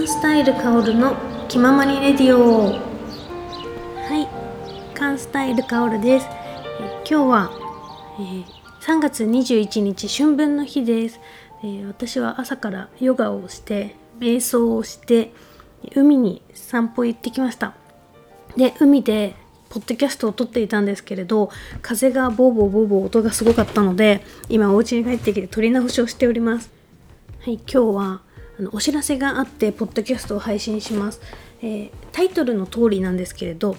ンスタイルカオルの気ままにレディオ。はいカンスタイルカオルです。今日は、えー、3月21日春分の日です、えー、私は朝からヨガをして瞑想をして海に散歩行ってきました。で海でポッドキャストを撮っていたんですけれど風がボーボーボーボー音がすごかったので今お家に帰ってきて撮り直しをしております。はい今日はあのお知らせがあってポッドキャストを配信します、えー、タイトルの通りなんですけれど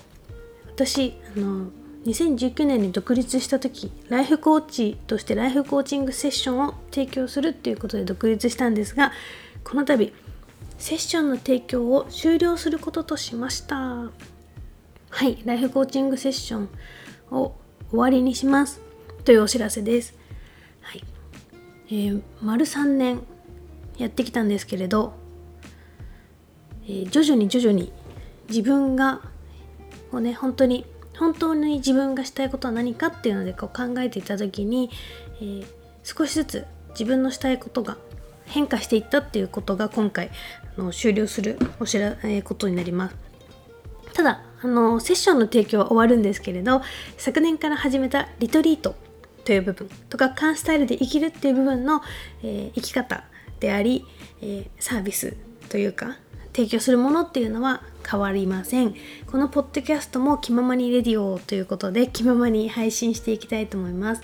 私あの2019年に独立した時ライフコーチとしてライフコーチングセッションを提供するっていうことで独立したんですがこの度セッションの提供を終了することとしました。はいライフコーチングセッションを終わりにしますというお知らせです。はい、えー、丸3年やってきたんですけれど、えー、徐々に徐々に自分がこうね本当に本当に自分がしたいことは何かっていうのでこう考えていた時に、えー、少しずつ自分のしたいことが変化していったっていうことが今回あの終了するお知ら、えー、ことになります。ただあのセッションの提供は終わるんですけれど昨年から始めたリトリートという部分とかカンスタイルで生きるっていう部分の、えー、生き方であり、えー、サービスというか提供するものっていうのは変わりません。このポッドキャストも気ままにレディオということで気ままに配信していきたいと思います。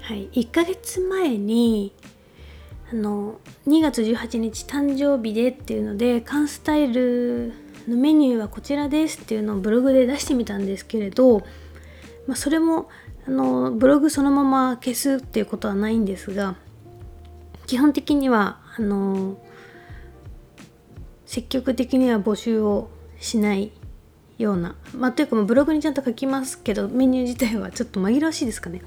はい。1ヶ月前にあの2月18日誕生日でっていうのでカンスタイルのメニューはこちらですっていうのをブログで出してみたんですけれど、まあ、それもあのブログそのまま消すっていうことはないんですが基本的にはあの積極的には募集をしないようなまあというかブログにちゃんと書きますけどメニュー自体はちょっと紛らわしいですかね。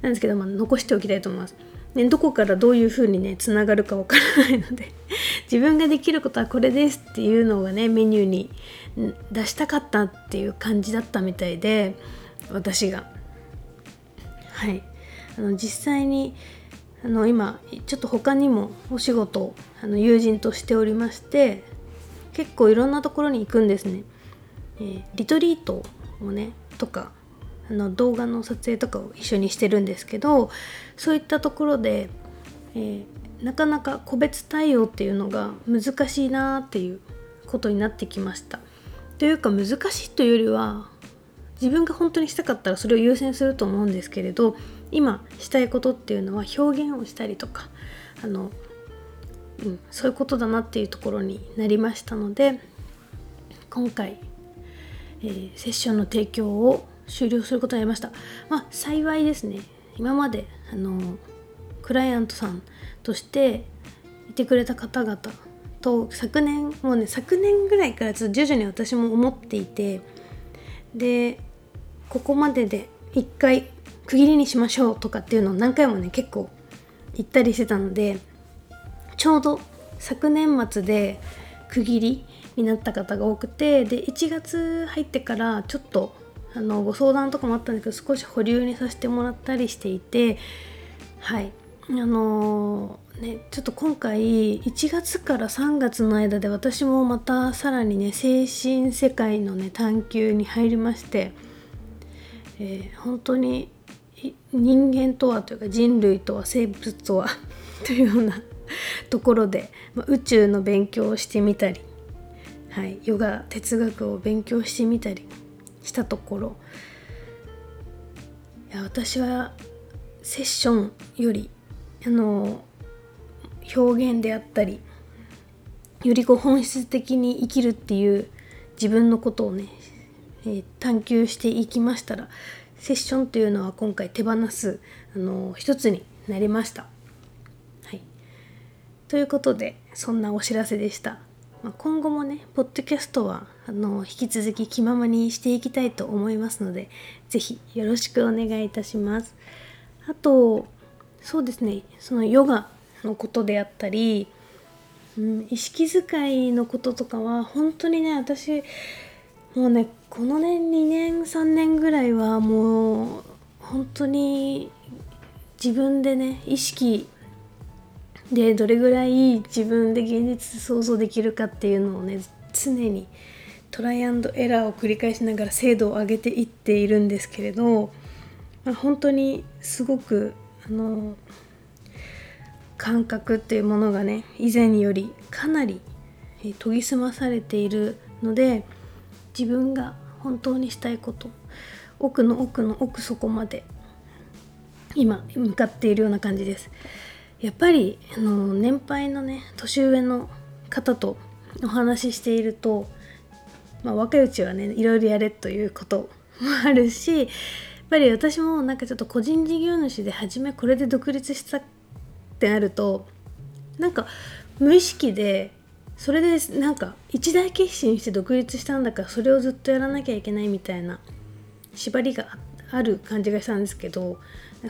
なんですけど、まあ、残しておきたいと思います、ね、どこからどういうふうにねつながるかわからないので 自分ができることはこれですっていうのがねメニューに出したかったっていう感じだったみたいで私が。はい。あの実際にあの今ちょっと他にもお仕事あの友人としておりまして結構いろんなところに行くんですね。えー、リトリートをねとかあの動画の撮影とかを一緒にしてるんですけどそういったところで、えー、なかなか個別対応っていうのが難しいなっていうことになってきました。というか難しいというよりは自分が本当にしたかったらそれを優先すると思うんですけれど今したいことっていうのは表現をしたりとかあの、うん、そういうことだなっていうところになりましたので今回、えー、セッションの提供を終了することになりました。まあ幸いですね今まであのクライアントさんとしていてくれた方々と昨年もうね昨年ぐらいからちょっと徐々に私も思っていてでここまでで一回区切りにしましょうとかっていうのを何回もね結構言ったりしてたのでちょうど昨年末で区切りになった方が多くてで1月入ってからちょっとあのご相談とかもあったんですけど少し保留にさせてもらったりしていてはい。あのー、ねちょっと今回1月から3月の間で私もまたさらにね精神世界のね探求に入りまして、えー、本当に人間とはというか人類とは生物とは というような ところで、ま、宇宙の勉強をしてみたり、はい、ヨガ哲学を勉強してみたりしたところ。いや私はセッションよりあの表現であったりよりこう本質的に生きるっていう自分のことをね、え、探求していきましたらセッションというのは今回手放すあの一つになりました。はい、ということでそんなお知らせでした。まあ、今後もねポッドキャストはあの引き続き気ままにしていきたいと思いますので是非よろしくお願いいたします。あとそうですねそのヨガのことであったり、うん、意識遣いのこととかは本当にね私もうねこの年2年3年ぐらいはもう本当に自分でね意識でどれぐらい自分で現実想像できるかっていうのをね常にトライアンドエラーを繰り返しながら精度を上げていっているんですけれど、まあ、本当にすごくあの感覚っていうものがね以前よりかなり研ぎ澄まされているので自分が本当にしたいこと。奥の奥の奥底まで。今向かっているような感じです。やっぱりあの年配のね年上の方とお話ししていると、まあ、若いうちはねいろいろやれということもあるしやっぱり私もなんかちょっと個人事業主で初めこれで独立したってなるとなんか無意識でそれでなんか一大決心して独立したんだからそれをずっとやらなきゃいけないみたいな縛りがある感じがしたんですけど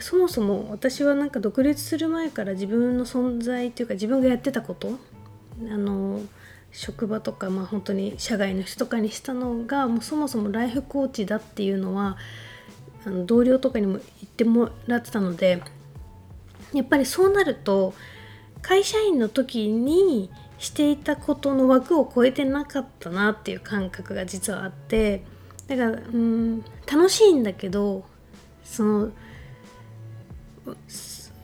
そもそも私はなんか独立する前から自分の存在というか自分がやってたことあの職場とかまあ本当に社外の人とかにしたのがもうそもそもライフコーチだっていうのはあの同僚とかにも言ってもらってたのでやっぱりそうなると会社員の時にしていたことの枠を超えてなかったなっていう感覚が実はあってだからうん楽しいんだけどその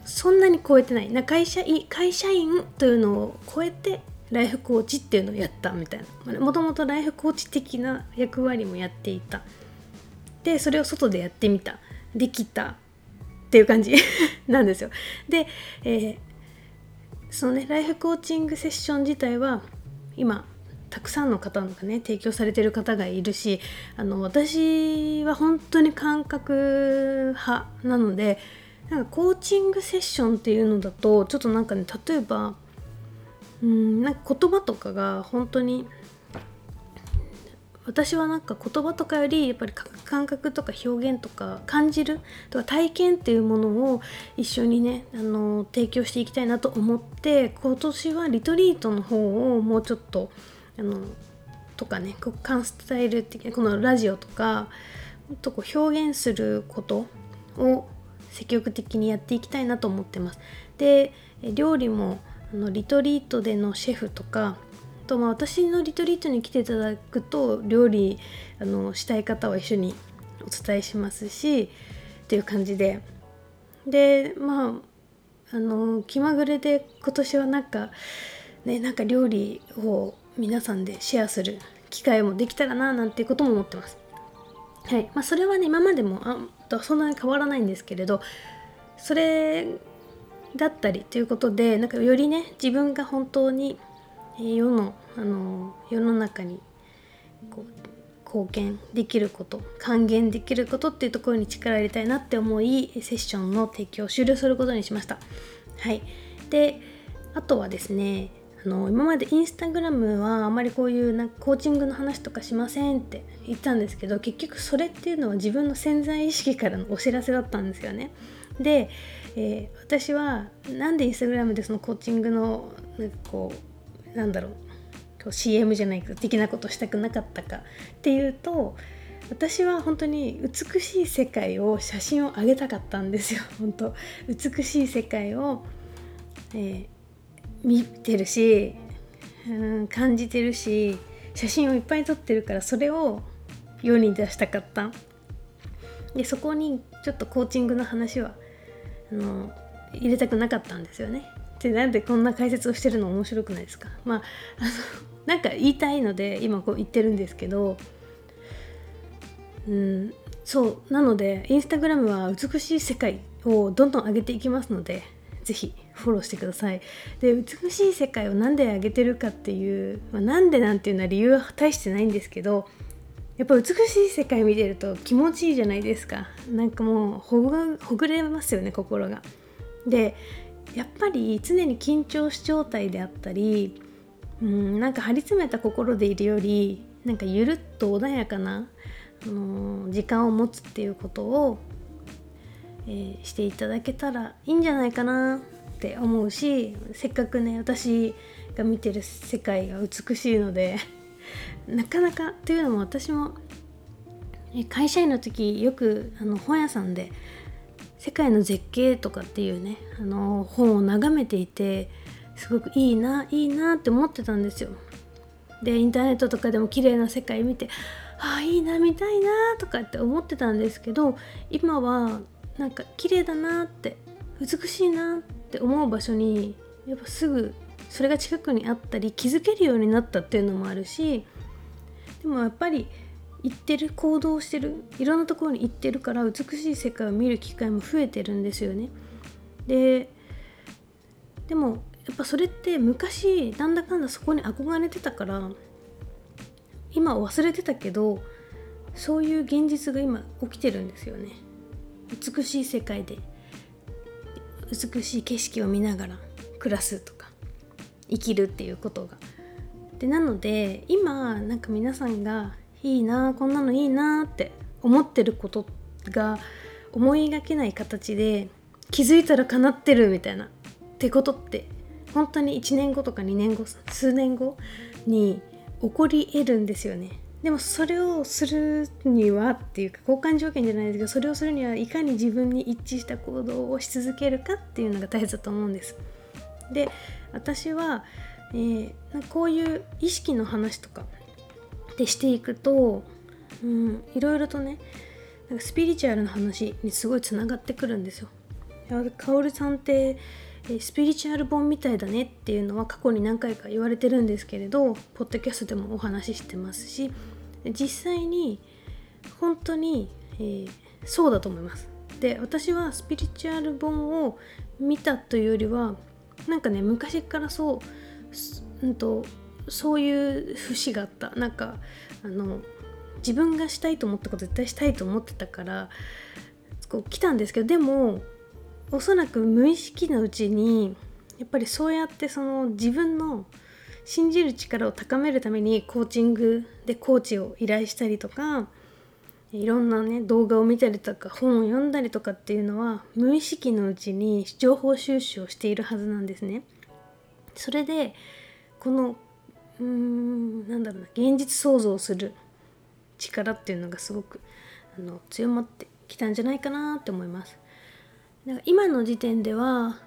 そんなに超えてない。な会社会社員というのを超えてライフコーチっていうのをやったみたいな。もともとライフコーチ的な役割もやっていた。でそれを外でやってみた。できた。っていう感じ なんですよ。で、えー、そのねライフコーチングセッション自体は今たくさんの方がね提供されてる方がいるしあの私は本当に感覚派なのでなんかコーチングセッションっていうのだとちょっとなんかね例えばうんなんか言葉とかが本当に私はなんか言葉とかよりやっぱり感覚とか表現とか感じるとか体験っていうものを一緒にねあの提供していきたいなと思って今年はリトリートの方をもうちょっとあのとかね国間スタイル的なこのラジオとかとこう表現することを積極的にやっていきたいなと思ってます。で料理もあのリトリートでのシェフとかとまあ私のリトリートに来ていただくと料理あのしたい方は一緒にお伝えしますしっていう感じででまああの気まぐれで今年はなんかねなんか料理を皆さんでシェアする機会もできたらななんていうことも思ってます。はいまあ、それはね今までもあそんなに変わらないんですけれどそれだったりということでなんかよりね自分が本当に世のあの世の中にこう貢献できること還元できることっていうところに力を入れたいなって思いセッションの提供を終了することにしました。はい、であとはですねあの今までインスタグラムはあまりこういうなんかコーチングの話とかしませんって言ったんですけど結局それっていうのは自分の潜在意識からのお知らせだったんですよね。で、えー、私はなんでインスタグラムでそのコーチングのなんかこうなんだろう。CM じゃないけど的なことしたくなかったかっていうと私は本当に美しい世界を写真を上げたかったんですよ。本当。美しい世界を、えー、見てるし、うん、感じてるし写真をいっぱい撮ってるからそれを世に出したかった。でそこにちょっとコーチングの話はあの入れたくなかったんですよね。でなんでこんな解説をしてるの面白くないですか？まああのなんか言いたいので今こう言ってるんですけどうんそうなのでインスタグラムは美しい世界をどんどん上げていきますので是非フォローしてください。で美しい世界を何で上げてるかっていう、まあ、なんでなんていうのは理由は大してないんですけどやっぱ美しい世界見てると気持ちいいじゃないですか。なんかもうほぐほぐれますよね心が。でやっぱり常に緊張し状態であったりうんなんか張り詰めた心でいるよりなんかゆるっと穏やかな、あのー、時間を持つっていうことを、えー、していただけたらいいんじゃないかなって思うしせっかくね私が見てる世界が美しいので なかなかというのも私も会社員の時よくあの本屋さんで世界の絶景とかっていうねあの本を眺めていてすごくいいないいなって思ってたんですよ。でインターネットとかでも綺麗な世界見てああいいな見たいなとかって思ってたんですけど今はなんか綺麗だなって美しいなって思う場所にやっぱすぐそれが近くにあったり気づけるようになったっていうのもあるしでもやっぱり行ってる行動してるいろんなところに行ってるから美しい世界を見る機会も増えてるんですよね。ででもやっぱそれって昔なんだかんだそこに憧れてたから今忘れてたけどそういう現実が今起きてるんですよね美しい世界で美しい景色を見ながら暮らすとか生きるっていうことがでなので今なんか皆さんがいいなこんなのいいなって思ってることが思いがけない形で気づいたら叶ってるみたいなってことって本当に1年後とか2年後数年後に起こり得るんですよね。でもそれをするにはっていうか交換条件じゃないですけどそれをするにはいかに自分に一致した行動をし続けるかっていうのが大切だと思うんです。で私は、えー、こういう意識の話とかでしていくと、うん、いろいろとねなんかスピリチュアルな話にすごいつながってくるんですよ。カオルさんってスピリチュアル本みたいだねっていうのは過去に何回か言われてるんですけれどポッドキャストでもお話ししてますし実際に本当に、えー、そうだと思いますで私はスピリチュアル本を見たというよりはなんかね昔からそう、うんと、そういう節があったなんかあの自分がしたいと思ったこと絶対したいと思ってたからこう来たんですけどでもおそらく無意識のうちにやっぱりそうやってその自分の信じる力を高めるためにコーチングでコーチを依頼したりとかいろんなね動画を見たりとか本を読んだりとかっていうのは無意識のうちに情報収集をしているはずなんですね。それでこのうんなんだろうな現実創造する力っていうのがすごくあの強まってきたんじゃないかなって思います。だか今の時点では、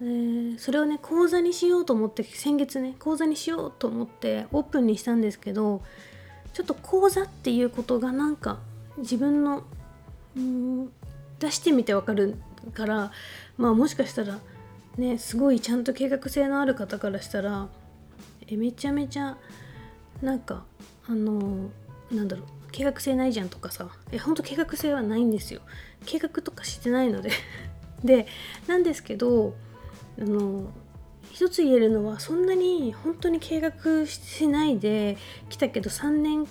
えー、それをね講座にしようと思って先月ね講座にしようと思ってオープンにしたんですけどちょっと講座っていうことがなんか自分のうん出してみてわかるからまあもしかしたらねすごいちゃんと計画性のある方からしたらえめちゃめちゃなんかあのなんだろう計画性ないじゃんとかさ。えほんと計画性はないんですよ。計画とかしてないので。でなんですけどあの一つ言えるのはそんなに本当に計画しないで来たけど3年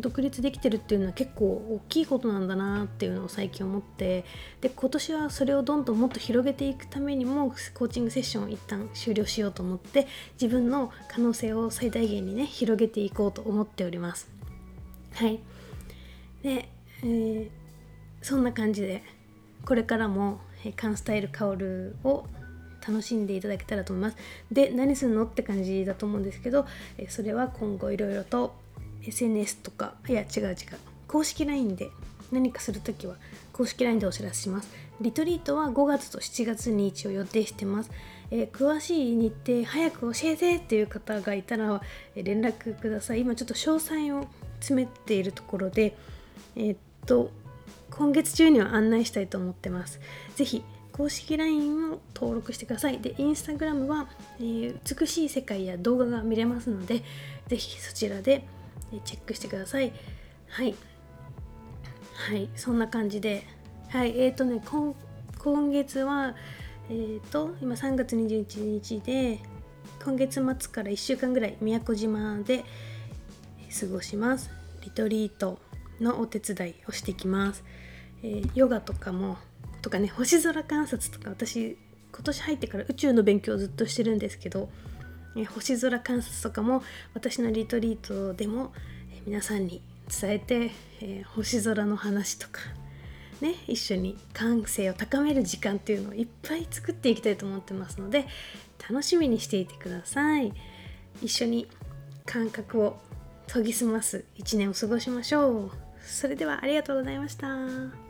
独立できてるっていうのは結構大きいことなんだなっていうのを最近思ってで今年はそれをどんどんもっと広げていくためにもコーチングセッションを一旦終了しようと思って自分の可能性を最大限にね広げていこうと思っております。はいで、えー、そんな感じでこれからもカンスタイルカオルを楽しんでいただけたらと思います。で何するのって感じだと思うんですけどそれは今後いろいろと SNS とかいや違う違う公式 LINE で何かするときは公式 LINE でお知らせします。リトリートは5月と7月に一応予定してます。えー、詳しい日程早く教えてっていう方がいたら、え連絡ください。今ちょっと詳細を詰めているところで、えー、っと今月中には案内したいと思ってます。ぜひ公式 LINE を登録してください。で、インスタグラムは、えー、美しい世界や動画が見れますので、ぜひそちらでチェックしてください。はい。はい、そんな感じで、はい、えっ、ー、とね、今月は、えっ、ー、と、今3月21日で、今月末から1週間ぐらい宮古島で過ごします。リトリートのお手伝いをしてきます。えー、ヨガとかもとかね星空観察とか私今年入ってから宇宙の勉強をずっとしてるんですけど、え星空観察とかも私のリトリートでも、え皆さんに伝えて、え、星空の話とかね一緒に感性を高める時間っていうのをいっぱい作っていきたいと思ってますので楽しみにしていてください一緒に感覚を研ぎ澄ます一年を過ごしましょうそれではありがとうございました。